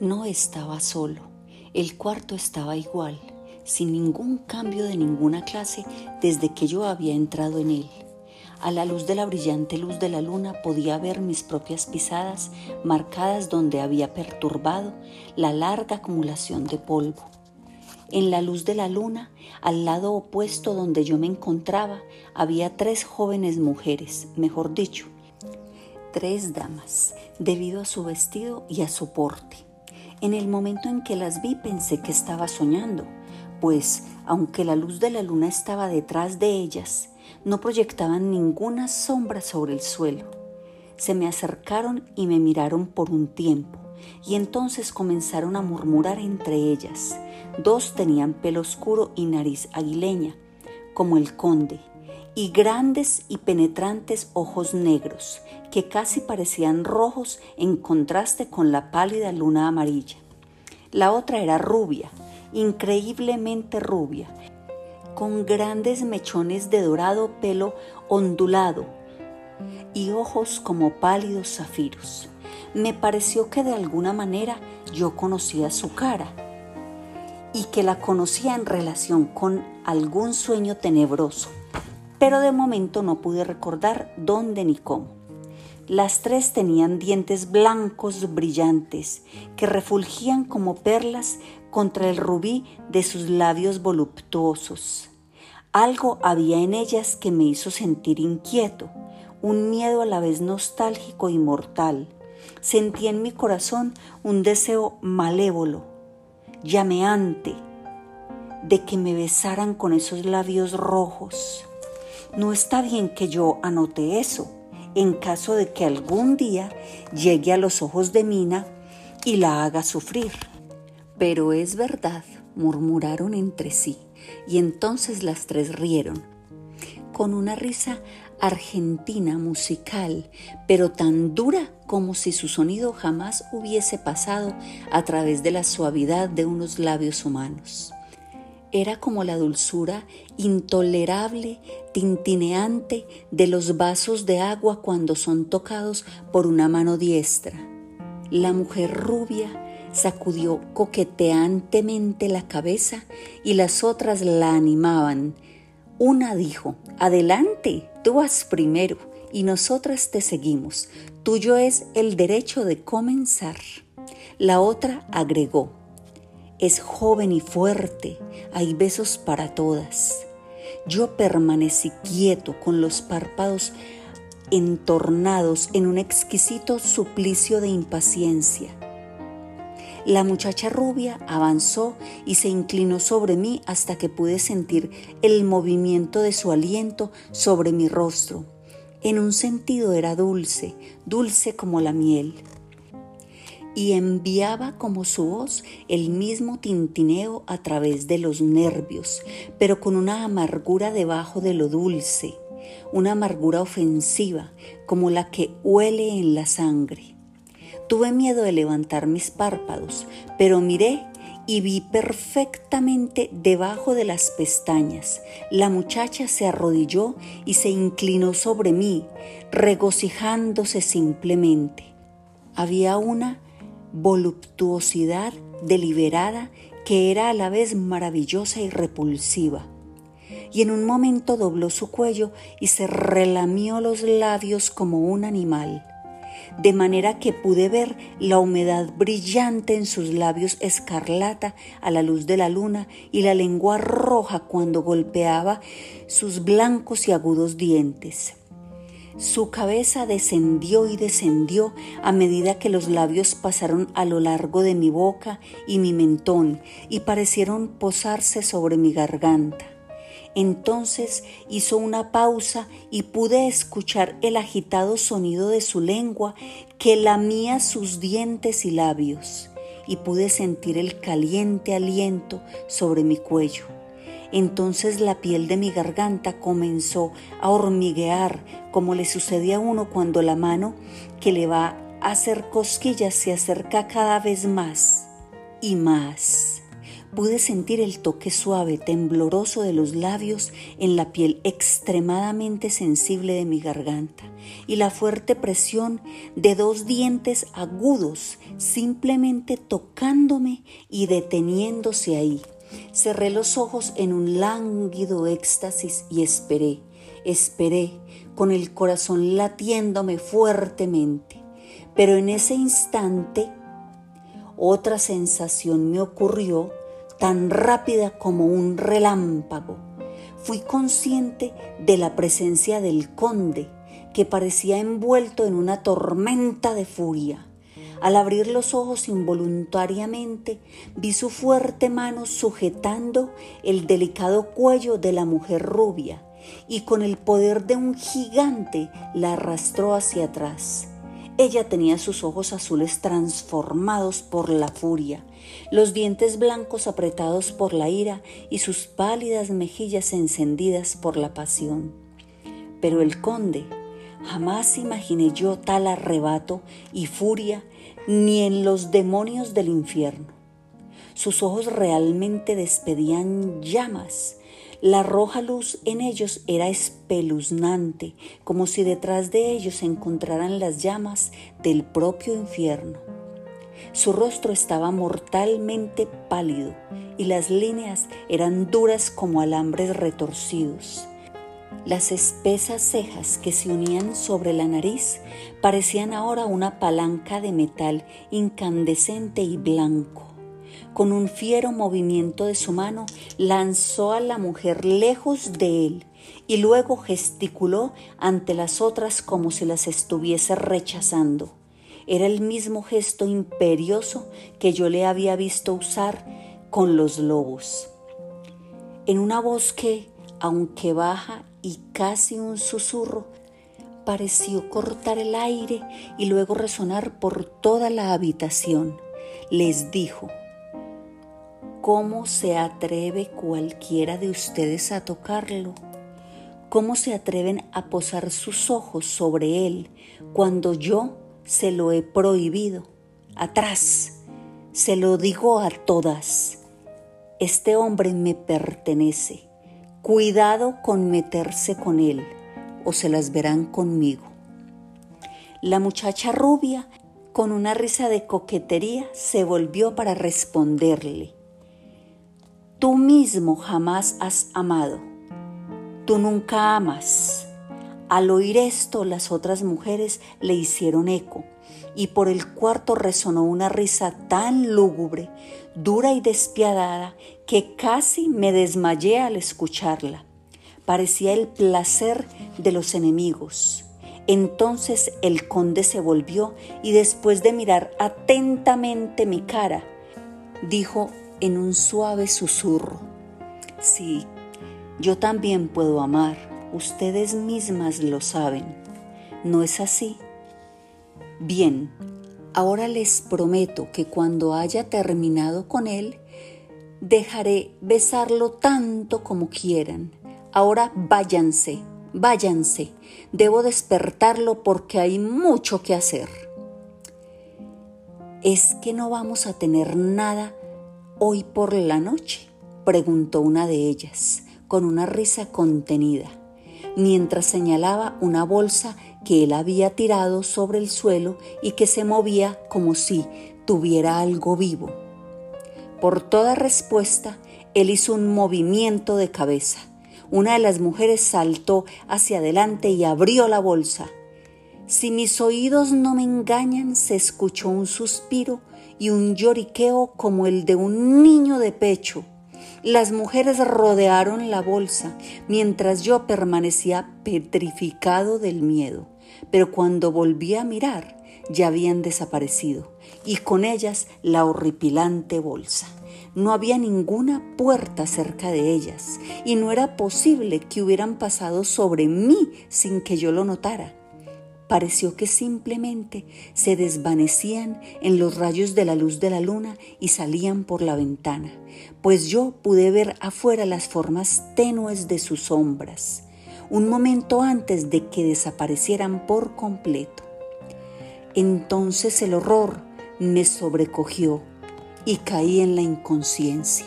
No estaba solo, el cuarto estaba igual, sin ningún cambio de ninguna clase desde que yo había entrado en él. A la luz de la brillante luz de la luna podía ver mis propias pisadas marcadas donde había perturbado la larga acumulación de polvo. En la luz de la luna, al lado opuesto donde yo me encontraba, había tres jóvenes mujeres, mejor dicho, tres damas, debido a su vestido y a su porte. En el momento en que las vi pensé que estaba soñando, pues aunque la luz de la luna estaba detrás de ellas, no proyectaban ninguna sombra sobre el suelo. Se me acercaron y me miraron por un tiempo, y entonces comenzaron a murmurar entre ellas. Dos tenían pelo oscuro y nariz aguileña, como el conde, y grandes y penetrantes ojos negros, que casi parecían rojos en contraste con la pálida luna amarilla. La otra era rubia, increíblemente rubia, con grandes mechones de dorado pelo ondulado y ojos como pálidos zafiros. Me pareció que de alguna manera yo conocía su cara y que la conocía en relación con algún sueño tenebroso pero de momento no pude recordar dónde ni cómo. Las tres tenían dientes blancos brillantes que refulgían como perlas contra el rubí de sus labios voluptuosos. Algo había en ellas que me hizo sentir inquieto, un miedo a la vez nostálgico y mortal. Sentí en mi corazón un deseo malévolo, llameante, de que me besaran con esos labios rojos. No está bien que yo anote eso, en caso de que algún día llegue a los ojos de Mina y la haga sufrir. Pero es verdad, murmuraron entre sí, y entonces las tres rieron, con una risa argentina musical, pero tan dura como si su sonido jamás hubiese pasado a través de la suavidad de unos labios humanos. Era como la dulzura intolerable, tintineante de los vasos de agua cuando son tocados por una mano diestra. La mujer rubia sacudió coqueteantemente la cabeza y las otras la animaban. Una dijo, Adelante, tú vas primero y nosotras te seguimos. Tuyo es el derecho de comenzar. La otra agregó, es joven y fuerte, hay besos para todas. Yo permanecí quieto con los párpados entornados en un exquisito suplicio de impaciencia. La muchacha rubia avanzó y se inclinó sobre mí hasta que pude sentir el movimiento de su aliento sobre mi rostro. En un sentido era dulce, dulce como la miel y enviaba como su voz el mismo tintineo a través de los nervios, pero con una amargura debajo de lo dulce, una amargura ofensiva como la que huele en la sangre. Tuve miedo de levantar mis párpados, pero miré y vi perfectamente debajo de las pestañas. La muchacha se arrodilló y se inclinó sobre mí, regocijándose simplemente. Había una voluptuosidad deliberada que era a la vez maravillosa y repulsiva. Y en un momento dobló su cuello y se relamió los labios como un animal, de manera que pude ver la humedad brillante en sus labios escarlata a la luz de la luna y la lengua roja cuando golpeaba sus blancos y agudos dientes. Su cabeza descendió y descendió a medida que los labios pasaron a lo largo de mi boca y mi mentón y parecieron posarse sobre mi garganta. Entonces hizo una pausa y pude escuchar el agitado sonido de su lengua que lamía sus dientes y labios, y pude sentir el caliente aliento sobre mi cuello. Entonces la piel de mi garganta comenzó a hormiguear como le sucede a uno cuando la mano que le va a hacer cosquillas se acerca cada vez más y más. pude sentir el toque suave, tembloroso de los labios en la piel extremadamente sensible de mi garganta y la fuerte presión de dos dientes agudos simplemente tocándome y deteniéndose ahí. Cerré los ojos en un lánguido éxtasis y esperé, esperé, con el corazón latiéndome fuertemente. Pero en ese instante otra sensación me ocurrió tan rápida como un relámpago. Fui consciente de la presencia del conde, que parecía envuelto en una tormenta de furia. Al abrir los ojos involuntariamente, vi su fuerte mano sujetando el delicado cuello de la mujer rubia y con el poder de un gigante la arrastró hacia atrás. Ella tenía sus ojos azules transformados por la furia, los dientes blancos apretados por la ira y sus pálidas mejillas encendidas por la pasión. Pero el conde, jamás imaginé yo tal arrebato y furia ni en los demonios del infierno. Sus ojos realmente despedían llamas. La roja luz en ellos era espeluznante, como si detrás de ellos se encontraran las llamas del propio infierno. Su rostro estaba mortalmente pálido y las líneas eran duras como alambres retorcidos. Las espesas cejas que se unían sobre la nariz parecían ahora una palanca de metal incandescente y blanco. Con un fiero movimiento de su mano lanzó a la mujer lejos de él y luego gesticuló ante las otras como si las estuviese rechazando. Era el mismo gesto imperioso que yo le había visto usar con los lobos. En una voz que, aunque baja y casi un susurro, pareció cortar el aire y luego resonar por toda la habitación. Les dijo, ¿cómo se atreve cualquiera de ustedes a tocarlo? ¿Cómo se atreven a posar sus ojos sobre él cuando yo se lo he prohibido. Atrás, se lo digo a todas. Este hombre me pertenece. Cuidado con meterse con él o se las verán conmigo. La muchacha rubia, con una risa de coquetería, se volvió para responderle. Tú mismo jamás has amado. Tú nunca amas. Al oír esto, las otras mujeres le hicieron eco, y por el cuarto resonó una risa tan lúgubre, dura y despiadada, que casi me desmayé al escucharla. Parecía el placer de los enemigos. Entonces el conde se volvió y después de mirar atentamente mi cara, dijo en un suave susurro, sí, yo también puedo amar Ustedes mismas lo saben. ¿No es así? Bien, ahora les prometo que cuando haya terminado con él, dejaré besarlo tanto como quieran. Ahora váyanse, váyanse. Debo despertarlo porque hay mucho que hacer. ¿Es que no vamos a tener nada hoy por la noche? preguntó una de ellas, con una risa contenida mientras señalaba una bolsa que él había tirado sobre el suelo y que se movía como si tuviera algo vivo. Por toda respuesta, él hizo un movimiento de cabeza. Una de las mujeres saltó hacia adelante y abrió la bolsa. Si mis oídos no me engañan, se escuchó un suspiro y un lloriqueo como el de un niño de pecho. Las mujeres rodearon la bolsa mientras yo permanecía petrificado del miedo, pero cuando volví a mirar ya habían desaparecido y con ellas la horripilante bolsa. No había ninguna puerta cerca de ellas y no era posible que hubieran pasado sobre mí sin que yo lo notara pareció que simplemente se desvanecían en los rayos de la luz de la luna y salían por la ventana, pues yo pude ver afuera las formas tenues de sus sombras, un momento antes de que desaparecieran por completo. Entonces el horror me sobrecogió y caí en la inconsciencia.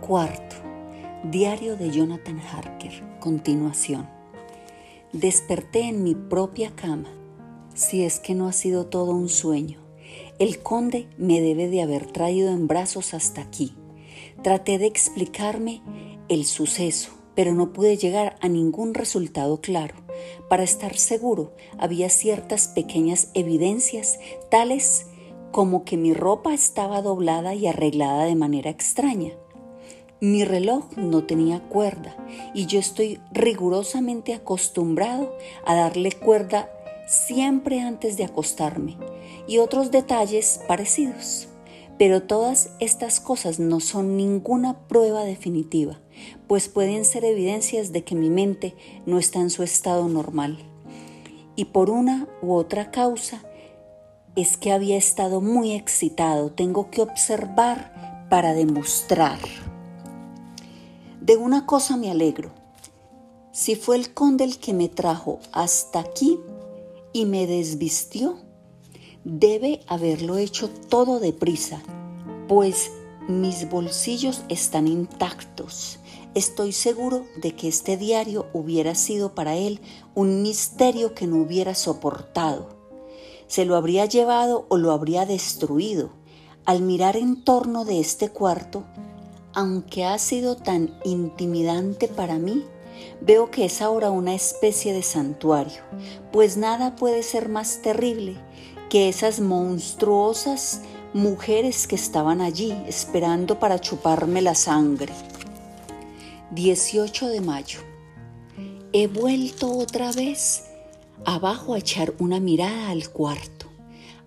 Cuarto, diario de Jonathan Harker, continuación. Desperté en mi propia cama, si es que no ha sido todo un sueño. El conde me debe de haber traído en brazos hasta aquí. Traté de explicarme el suceso, pero no pude llegar a ningún resultado claro. Para estar seguro, había ciertas pequeñas evidencias, tales como que mi ropa estaba doblada y arreglada de manera extraña. Mi reloj no tenía cuerda y yo estoy rigurosamente acostumbrado a darle cuerda siempre antes de acostarme y otros detalles parecidos. Pero todas estas cosas no son ninguna prueba definitiva, pues pueden ser evidencias de que mi mente no está en su estado normal. Y por una u otra causa es que había estado muy excitado. Tengo que observar para demostrar. De una cosa me alegro. Si fue el conde el que me trajo hasta aquí y me desvistió, debe haberlo hecho todo deprisa, pues mis bolsillos están intactos. Estoy seguro de que este diario hubiera sido para él un misterio que no hubiera soportado. Se lo habría llevado o lo habría destruido. Al mirar en torno de este cuarto, aunque ha sido tan intimidante para mí, veo que es ahora una especie de santuario, pues nada puede ser más terrible que esas monstruosas mujeres que estaban allí esperando para chuparme la sangre. 18 de mayo. He vuelto otra vez abajo a echar una mirada al cuarto,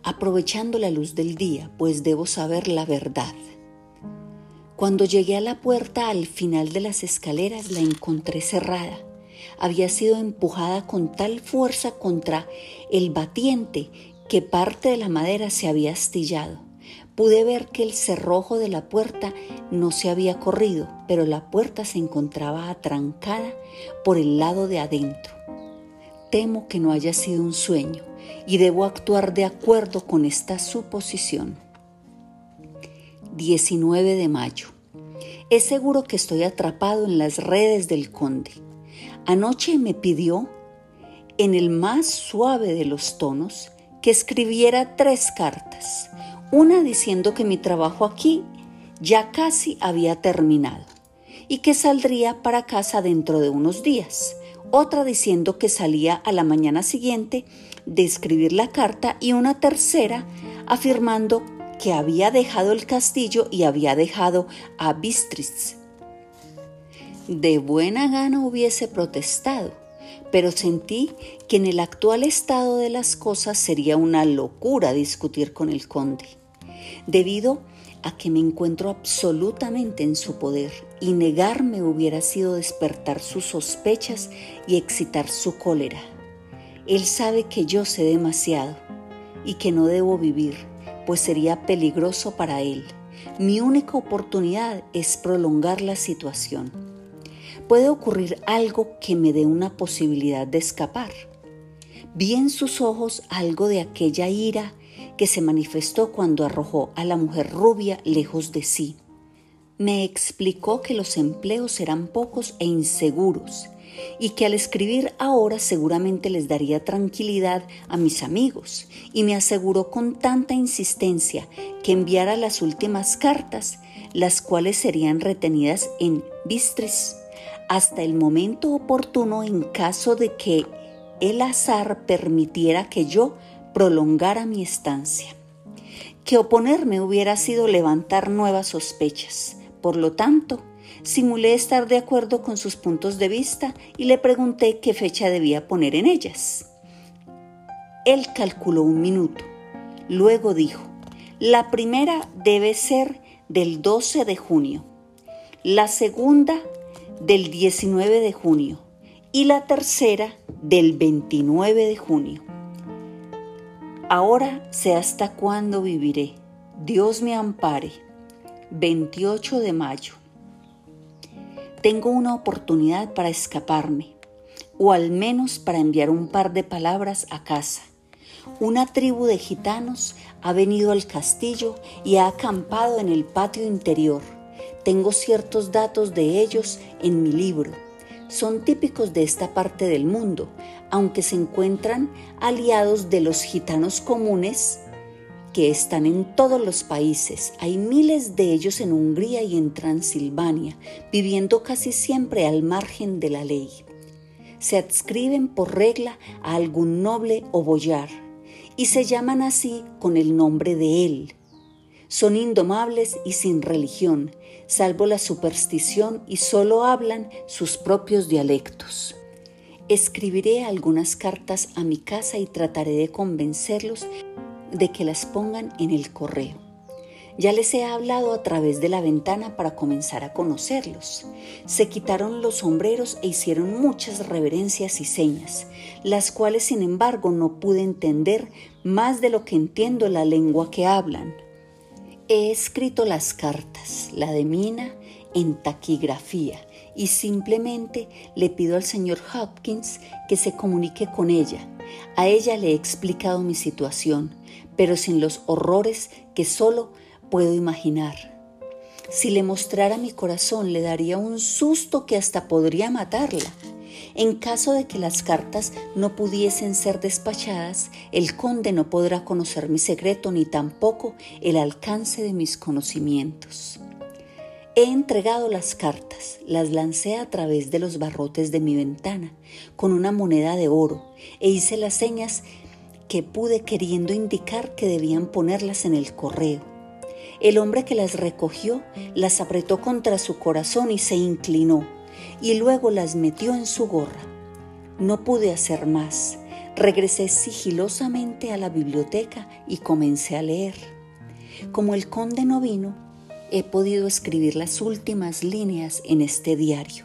aprovechando la luz del día, pues debo saber la verdad. Cuando llegué a la puerta al final de las escaleras la encontré cerrada. Había sido empujada con tal fuerza contra el batiente que parte de la madera se había astillado. Pude ver que el cerrojo de la puerta no se había corrido, pero la puerta se encontraba atrancada por el lado de adentro. Temo que no haya sido un sueño y debo actuar de acuerdo con esta suposición. 19 de mayo. Es seguro que estoy atrapado en las redes del conde. Anoche me pidió, en el más suave de los tonos, que escribiera tres cartas. Una diciendo que mi trabajo aquí ya casi había terminado y que saldría para casa dentro de unos días. Otra diciendo que salía a la mañana siguiente de escribir la carta y una tercera afirmando que había dejado el castillo y había dejado a Bistritz. De buena gana hubiese protestado, pero sentí que en el actual estado de las cosas sería una locura discutir con el conde, debido a que me encuentro absolutamente en su poder y negarme hubiera sido despertar sus sospechas y excitar su cólera. Él sabe que yo sé demasiado y que no debo vivir pues sería peligroso para él. Mi única oportunidad es prolongar la situación. Puede ocurrir algo que me dé una posibilidad de escapar. Vi en sus ojos algo de aquella ira que se manifestó cuando arrojó a la mujer rubia lejos de sí. Me explicó que los empleos eran pocos e inseguros y que al escribir ahora seguramente les daría tranquilidad a mis amigos y me aseguró con tanta insistencia que enviara las últimas cartas, las cuales serían retenidas en Bistris hasta el momento oportuno en caso de que el azar permitiera que yo prolongara mi estancia. Que oponerme hubiera sido levantar nuevas sospechas. Por lo tanto, Simulé estar de acuerdo con sus puntos de vista y le pregunté qué fecha debía poner en ellas. Él calculó un minuto. Luego dijo, la primera debe ser del 12 de junio, la segunda del 19 de junio y la tercera del 29 de junio. Ahora sé hasta cuándo viviré. Dios me ampare. 28 de mayo tengo una oportunidad para escaparme, o al menos para enviar un par de palabras a casa. Una tribu de gitanos ha venido al castillo y ha acampado en el patio interior. Tengo ciertos datos de ellos en mi libro. Son típicos de esta parte del mundo, aunque se encuentran aliados de los gitanos comunes que están en todos los países. Hay miles de ellos en Hungría y en Transilvania, viviendo casi siempre al margen de la ley. Se adscriben por regla a algún noble o boyar y se llaman así con el nombre de él. Son indomables y sin religión, salvo la superstición y solo hablan sus propios dialectos. Escribiré algunas cartas a mi casa y trataré de convencerlos de que las pongan en el correo. Ya les he hablado a través de la ventana para comenzar a conocerlos. Se quitaron los sombreros e hicieron muchas reverencias y señas, las cuales sin embargo no pude entender más de lo que entiendo la lengua que hablan. He escrito las cartas, la de Mina, en taquigrafía y simplemente le pido al señor Hopkins que se comunique con ella. A ella le he explicado mi situación pero sin los horrores que solo puedo imaginar. Si le mostrara mi corazón, le daría un susto que hasta podría matarla. En caso de que las cartas no pudiesen ser despachadas, el conde no podrá conocer mi secreto ni tampoco el alcance de mis conocimientos. He entregado las cartas, las lancé a través de los barrotes de mi ventana con una moneda de oro e hice las señas que pude queriendo indicar que debían ponerlas en el correo. El hombre que las recogió las apretó contra su corazón y se inclinó, y luego las metió en su gorra. No pude hacer más. Regresé sigilosamente a la biblioteca y comencé a leer. Como el conde no vino, he podido escribir las últimas líneas en este diario.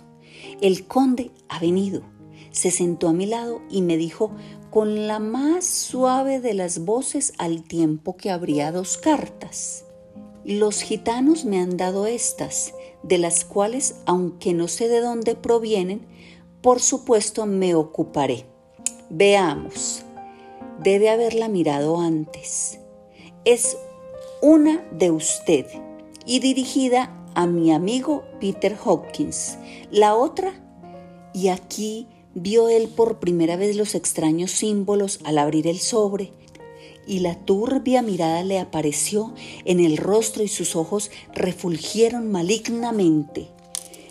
El conde ha venido. Se sentó a mi lado y me dijo con la más suave de las voces al tiempo que abría dos cartas. Los gitanos me han dado estas, de las cuales, aunque no sé de dónde provienen, por supuesto me ocuparé. Veamos. Debe haberla mirado antes. Es una de usted y dirigida a mi amigo Peter Hopkins. La otra, y aquí vio él por primera vez los extraños símbolos al abrir el sobre, y la turbia mirada le apareció en el rostro y sus ojos refulgieron malignamente.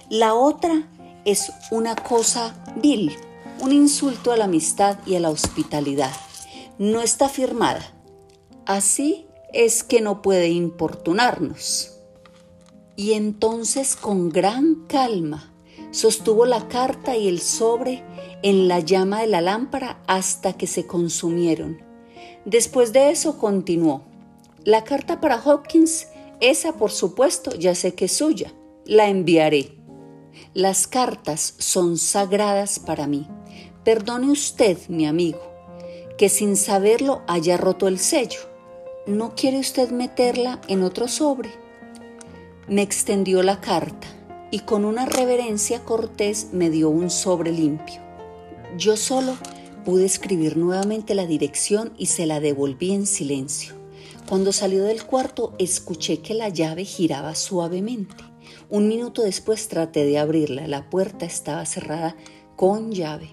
La otra es una cosa vil, un insulto a la amistad y a la hospitalidad. No está firmada. Así es que no puede importunarnos. Y entonces con gran calma sostuvo la carta y el sobre en la llama de la lámpara hasta que se consumieron. Después de eso continuó. La carta para Hopkins, esa por supuesto ya sé que es suya. La enviaré. Las cartas son sagradas para mí. Perdone usted, mi amigo, que sin saberlo haya roto el sello. ¿No quiere usted meterla en otro sobre? Me extendió la carta y con una reverencia cortés me dio un sobre limpio. Yo solo pude escribir nuevamente la dirección y se la devolví en silencio. Cuando salió del cuarto escuché que la llave giraba suavemente. Un minuto después traté de abrirla. La puerta estaba cerrada con llave.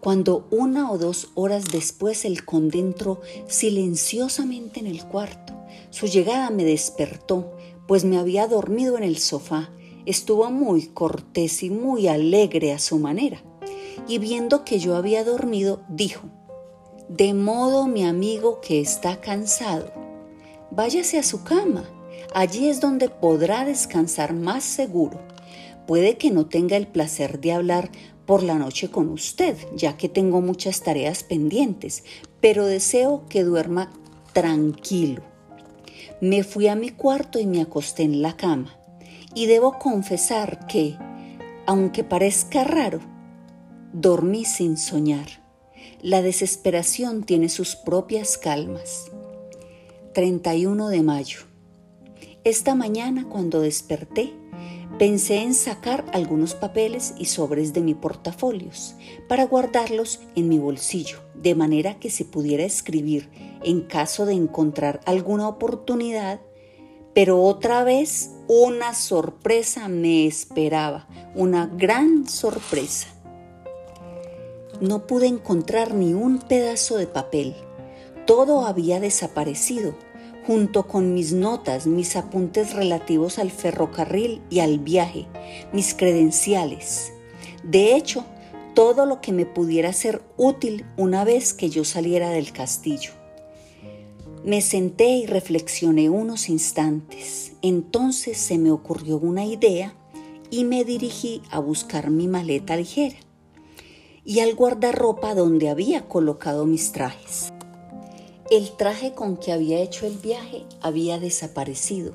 Cuando una o dos horas después el conde entró silenciosamente en el cuarto, su llegada me despertó, pues me había dormido en el sofá. Estuvo muy cortés y muy alegre a su manera y viendo que yo había dormido, dijo, De modo mi amigo que está cansado, váyase a su cama, allí es donde podrá descansar más seguro. Puede que no tenga el placer de hablar por la noche con usted, ya que tengo muchas tareas pendientes, pero deseo que duerma tranquilo. Me fui a mi cuarto y me acosté en la cama, y debo confesar que, aunque parezca raro, Dormí sin soñar. La desesperación tiene sus propias calmas. 31 de mayo. Esta mañana cuando desperté, Pensé en sacar algunos papeles y sobres de mi portafolios para guardarlos en mi bolsillo, de manera que se pudiera escribir en caso de encontrar alguna oportunidad, pero otra vez una sorpresa me esperaba, una gran sorpresa. No pude encontrar ni un pedazo de papel, todo había desaparecido junto con mis notas, mis apuntes relativos al ferrocarril y al viaje, mis credenciales. De hecho, todo lo que me pudiera ser útil una vez que yo saliera del castillo. Me senté y reflexioné unos instantes. Entonces se me ocurrió una idea y me dirigí a buscar mi maleta ligera y al guardarropa donde había colocado mis trajes. El traje con que había hecho el viaje había desaparecido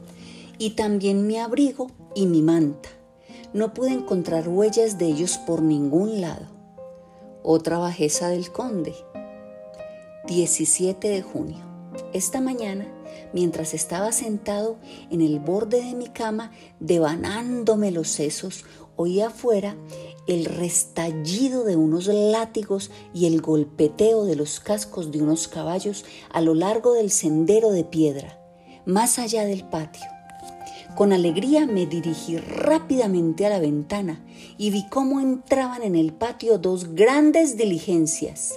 y también mi abrigo y mi manta. No pude encontrar huellas de ellos por ningún lado. Otra bajeza del conde. 17 de junio. Esta mañana, mientras estaba sentado en el borde de mi cama, devanándome los sesos, oí afuera el restallido de unos látigos y el golpeteo de los cascos de unos caballos a lo largo del sendero de piedra, más allá del patio. Con alegría me dirigí rápidamente a la ventana y vi cómo entraban en el patio dos grandes diligencias,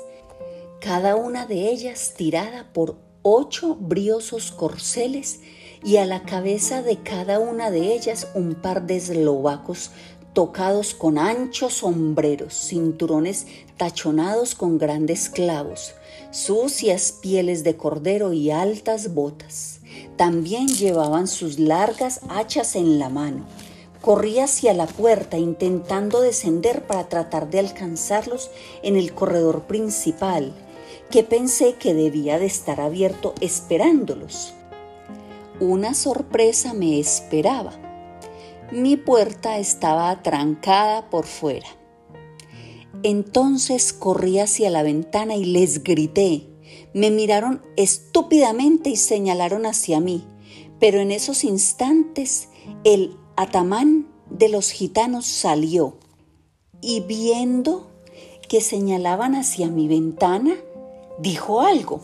cada una de ellas tirada por ocho briosos corceles y a la cabeza de cada una de ellas un par de eslovacos tocados con anchos sombreros, cinturones tachonados con grandes clavos, sucias pieles de cordero y altas botas. También llevaban sus largas hachas en la mano. Corrí hacia la puerta intentando descender para tratar de alcanzarlos en el corredor principal, que pensé que debía de estar abierto esperándolos. Una sorpresa me esperaba mi puerta estaba atrancada por fuera. Entonces corrí hacia la ventana y les grité. Me miraron estúpidamente y señalaron hacia mí, pero en esos instantes el atamán de los gitanos salió y viendo que señalaban hacia mi ventana, dijo algo,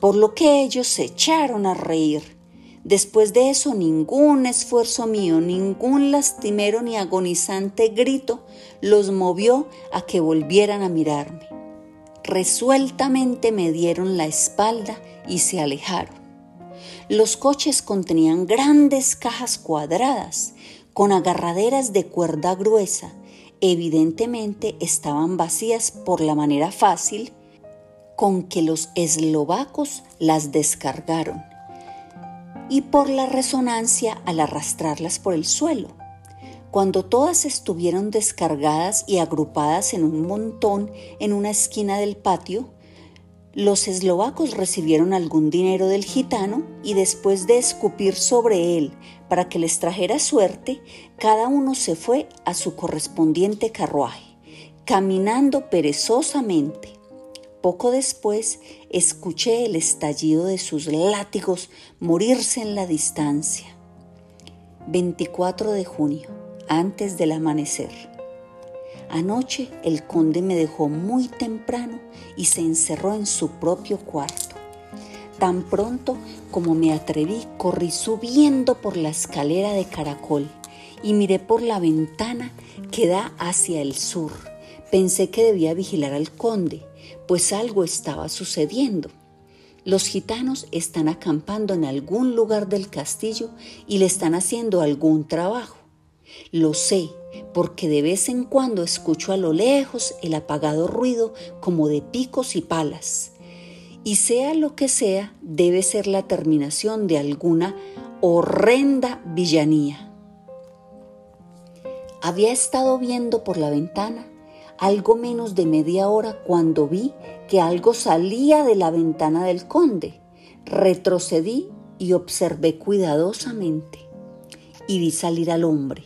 por lo que ellos se echaron a reír. Después de eso, ningún esfuerzo mío, ningún lastimero ni agonizante grito los movió a que volvieran a mirarme. Resueltamente me dieron la espalda y se alejaron. Los coches contenían grandes cajas cuadradas con agarraderas de cuerda gruesa. Evidentemente estaban vacías por la manera fácil con que los eslovacos las descargaron y por la resonancia al arrastrarlas por el suelo. Cuando todas estuvieron descargadas y agrupadas en un montón en una esquina del patio, los eslovacos recibieron algún dinero del gitano y después de escupir sobre él para que les trajera suerte, cada uno se fue a su correspondiente carruaje, caminando perezosamente. Poco después escuché el estallido de sus látigos morirse en la distancia. 24 de junio, antes del amanecer. Anoche el conde me dejó muy temprano y se encerró en su propio cuarto. Tan pronto como me atreví, corrí subiendo por la escalera de caracol y miré por la ventana que da hacia el sur. Pensé que debía vigilar al conde, pues algo estaba sucediendo. Los gitanos están acampando en algún lugar del castillo y le están haciendo algún trabajo. Lo sé, porque de vez en cuando escucho a lo lejos el apagado ruido como de picos y palas. Y sea lo que sea, debe ser la terminación de alguna horrenda villanía. Había estado viendo por la ventana algo menos de media hora cuando vi que algo salía de la ventana del conde. Retrocedí y observé cuidadosamente y vi salir al hombre.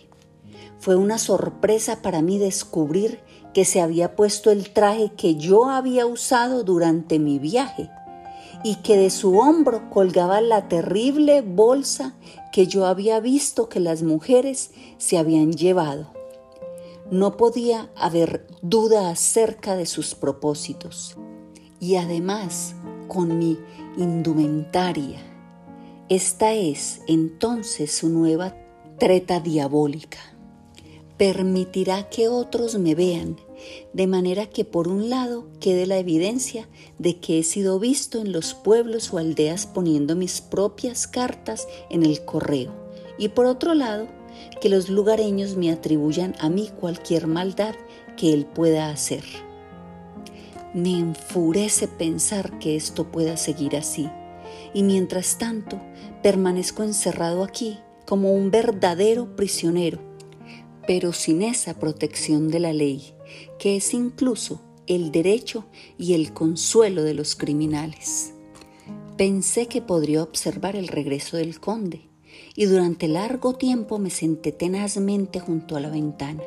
Fue una sorpresa para mí descubrir que se había puesto el traje que yo había usado durante mi viaje y que de su hombro colgaba la terrible bolsa que yo había visto que las mujeres se habían llevado. No podía haber duda acerca de sus propósitos. Y además, con mi indumentaria. Esta es entonces su nueva treta diabólica. Permitirá que otros me vean, de manera que por un lado quede la evidencia de que he sido visto en los pueblos o aldeas poniendo mis propias cartas en el correo, y por otro lado que los lugareños me atribuyan a mí cualquier maldad que él pueda hacer. Me enfurece pensar que esto pueda seguir así, y mientras tanto permanezco encerrado aquí como un verdadero prisionero, pero sin esa protección de la ley, que es incluso el derecho y el consuelo de los criminales. Pensé que podría observar el regreso del conde, y durante largo tiempo me senté tenazmente junto a la ventana.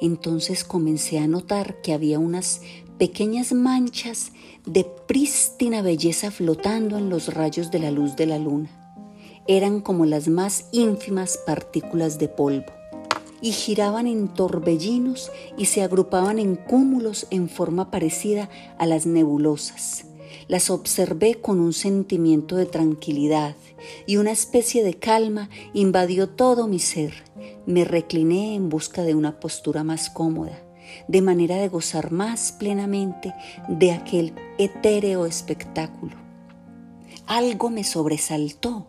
Entonces comencé a notar que había unas pequeñas manchas de prístina belleza flotando en los rayos de la luz de la luna. Eran como las más ínfimas partículas de polvo y giraban en torbellinos y se agrupaban en cúmulos en forma parecida a las nebulosas. Las observé con un sentimiento de tranquilidad y una especie de calma invadió todo mi ser. Me recliné en busca de una postura más cómoda de manera de gozar más plenamente de aquel etéreo espectáculo. Algo me sobresaltó,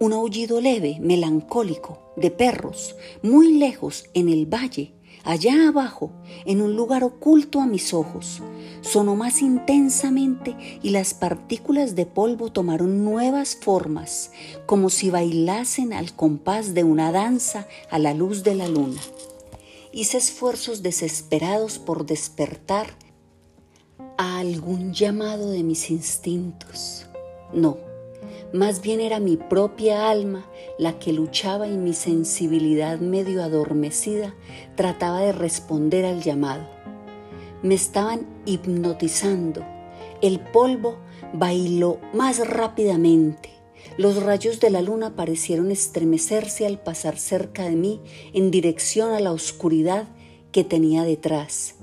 un aullido leve, melancólico, de perros, muy lejos en el valle, allá abajo, en un lugar oculto a mis ojos. Sonó más intensamente y las partículas de polvo tomaron nuevas formas, como si bailasen al compás de una danza a la luz de la luna hice esfuerzos desesperados por despertar a algún llamado de mis instintos. No, más bien era mi propia alma la que luchaba y mi sensibilidad medio adormecida trataba de responder al llamado. Me estaban hipnotizando. El polvo bailó más rápidamente los rayos de la luna parecieron estremecerse al pasar cerca de mí en dirección a la oscuridad que tenía detrás.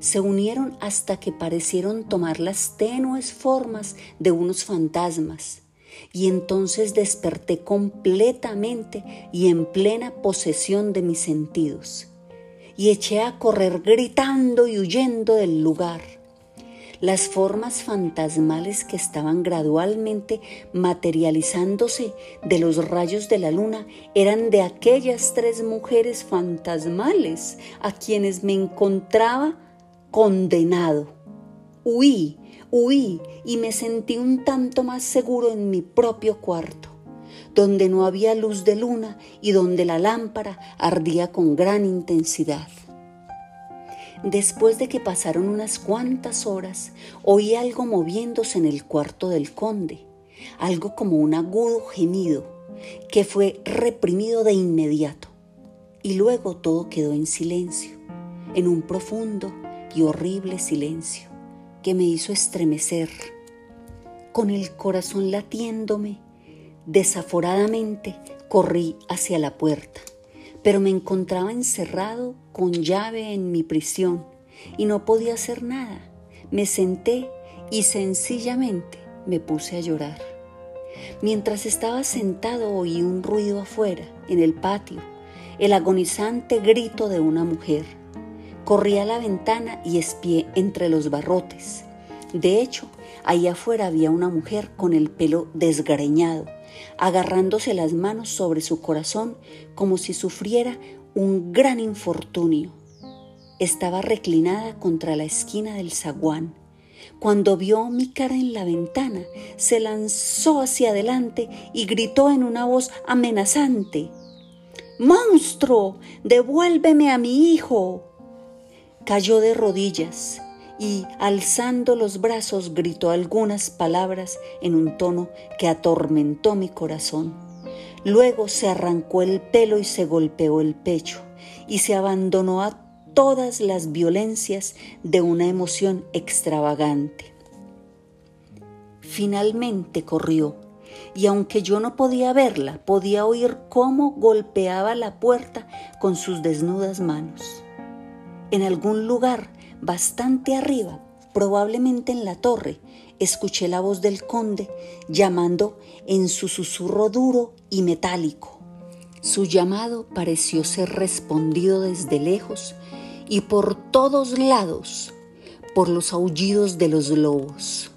Se unieron hasta que parecieron tomar las tenues formas de unos fantasmas. Y entonces desperté completamente y en plena posesión de mis sentidos. Y eché a correr gritando y huyendo del lugar las formas fantasmales que estaban gradualmente materializándose de los rayos de la luna eran de aquellas tres mujeres fantasmales a quienes me encontraba condenado. Huí, huí y me sentí un tanto más seguro en mi propio cuarto, donde no había luz de luna y donde la lámpara ardía con gran intensidad. Después de que pasaron unas cuantas horas, oí algo moviéndose en el cuarto del conde, algo como un agudo gemido, que fue reprimido de inmediato. Y luego todo quedó en silencio, en un profundo y horrible silencio, que me hizo estremecer. Con el corazón latiéndome, desaforadamente corrí hacia la puerta pero me encontraba encerrado con llave en mi prisión y no podía hacer nada. Me senté y sencillamente me puse a llorar. Mientras estaba sentado oí un ruido afuera, en el patio, el agonizante grito de una mujer. Corrí a la ventana y espié entre los barrotes. De hecho, ahí afuera había una mujer con el pelo desgreñado agarrándose las manos sobre su corazón como si sufriera un gran infortunio. Estaba reclinada contra la esquina del zaguán. Cuando vio mi cara en la ventana, se lanzó hacia adelante y gritó en una voz amenazante. ¡Monstruo! ¡Devuélveme a mi hijo! Cayó de rodillas y, alzando los brazos, gritó algunas palabras en un tono que atormentó mi corazón. Luego se arrancó el pelo y se golpeó el pecho y se abandonó a todas las violencias de una emoción extravagante. Finalmente corrió, y aunque yo no podía verla, podía oír cómo golpeaba la puerta con sus desnudas manos. En algún lugar bastante arriba, probablemente en la torre, escuché la voz del conde llamando en su susurro duro y metálico. Su llamado pareció ser respondido desde lejos y por todos lados por los aullidos de los lobos.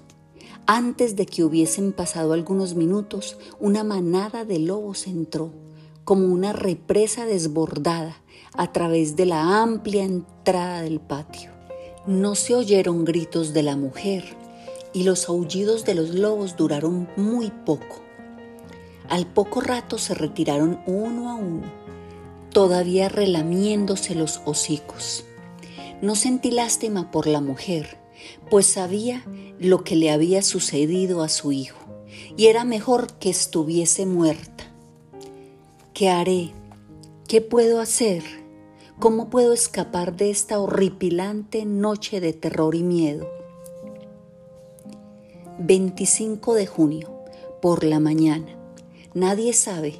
Antes de que hubiesen pasado algunos minutos, una manada de lobos entró, como una represa desbordada, a través de la amplia entrada del patio. No se oyeron gritos de la mujer y los aullidos de los lobos duraron muy poco. Al poco rato se retiraron uno a uno, todavía relamiéndose los hocicos. No sentí lástima por la mujer, pues sabía lo que le había sucedido a su hijo, y era mejor que estuviese muerta. ¿Qué haré? ¿Qué puedo hacer? ¿Cómo puedo escapar de esta horripilante noche de terror y miedo? 25 de junio, por la mañana. Nadie sabe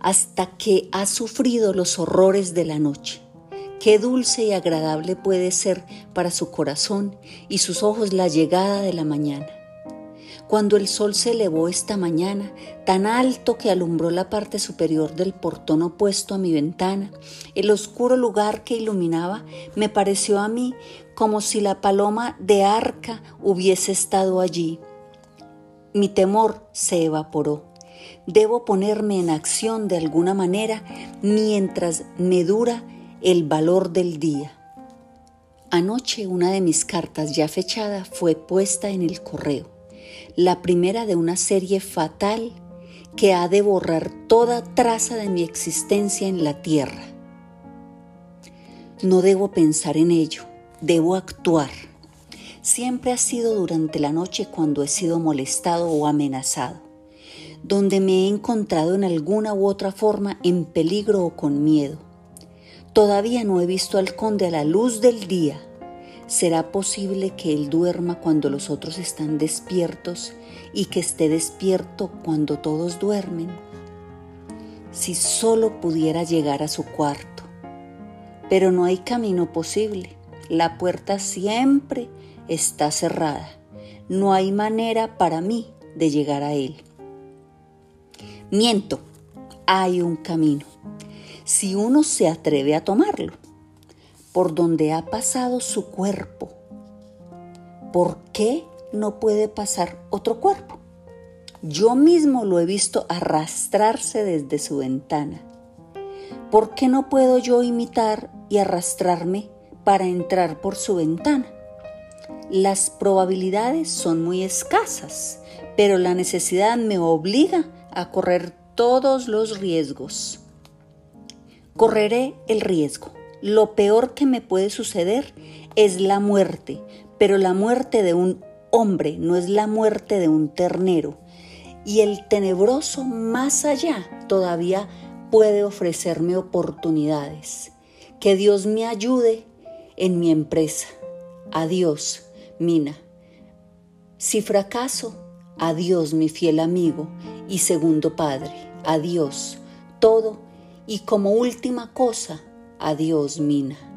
hasta que ha sufrido los horrores de la noche. Qué dulce y agradable puede ser para su corazón y sus ojos la llegada de la mañana. Cuando el sol se elevó esta mañana, tan alto que alumbró la parte superior del portón opuesto a mi ventana, el oscuro lugar que iluminaba me pareció a mí como si la paloma de arca hubiese estado allí. Mi temor se evaporó. Debo ponerme en acción de alguna manera mientras me dura el valor del día. Anoche una de mis cartas ya fechada fue puesta en el correo, la primera de una serie fatal que ha de borrar toda traza de mi existencia en la tierra. No debo pensar en ello, debo actuar. Siempre ha sido durante la noche cuando he sido molestado o amenazado, donde me he encontrado en alguna u otra forma en peligro o con miedo Todavía no he visto al conde a la luz del día. ¿Será posible que él duerma cuando los otros están despiertos y que esté despierto cuando todos duermen? Si solo pudiera llegar a su cuarto. Pero no hay camino posible. La puerta siempre está cerrada. No hay manera para mí de llegar a él. Miento, hay un camino si uno se atreve a tomarlo, por donde ha pasado su cuerpo. ¿Por qué no puede pasar otro cuerpo? Yo mismo lo he visto arrastrarse desde su ventana. ¿Por qué no puedo yo imitar y arrastrarme para entrar por su ventana? Las probabilidades son muy escasas, pero la necesidad me obliga a correr todos los riesgos. Correré el riesgo. Lo peor que me puede suceder es la muerte, pero la muerte de un hombre no es la muerte de un ternero. Y el tenebroso más allá todavía puede ofrecerme oportunidades. Que Dios me ayude en mi empresa. Adiós, Mina. Si fracaso, adiós, mi fiel amigo y segundo padre. Adiós, todo y como última cosa, adiós Mina.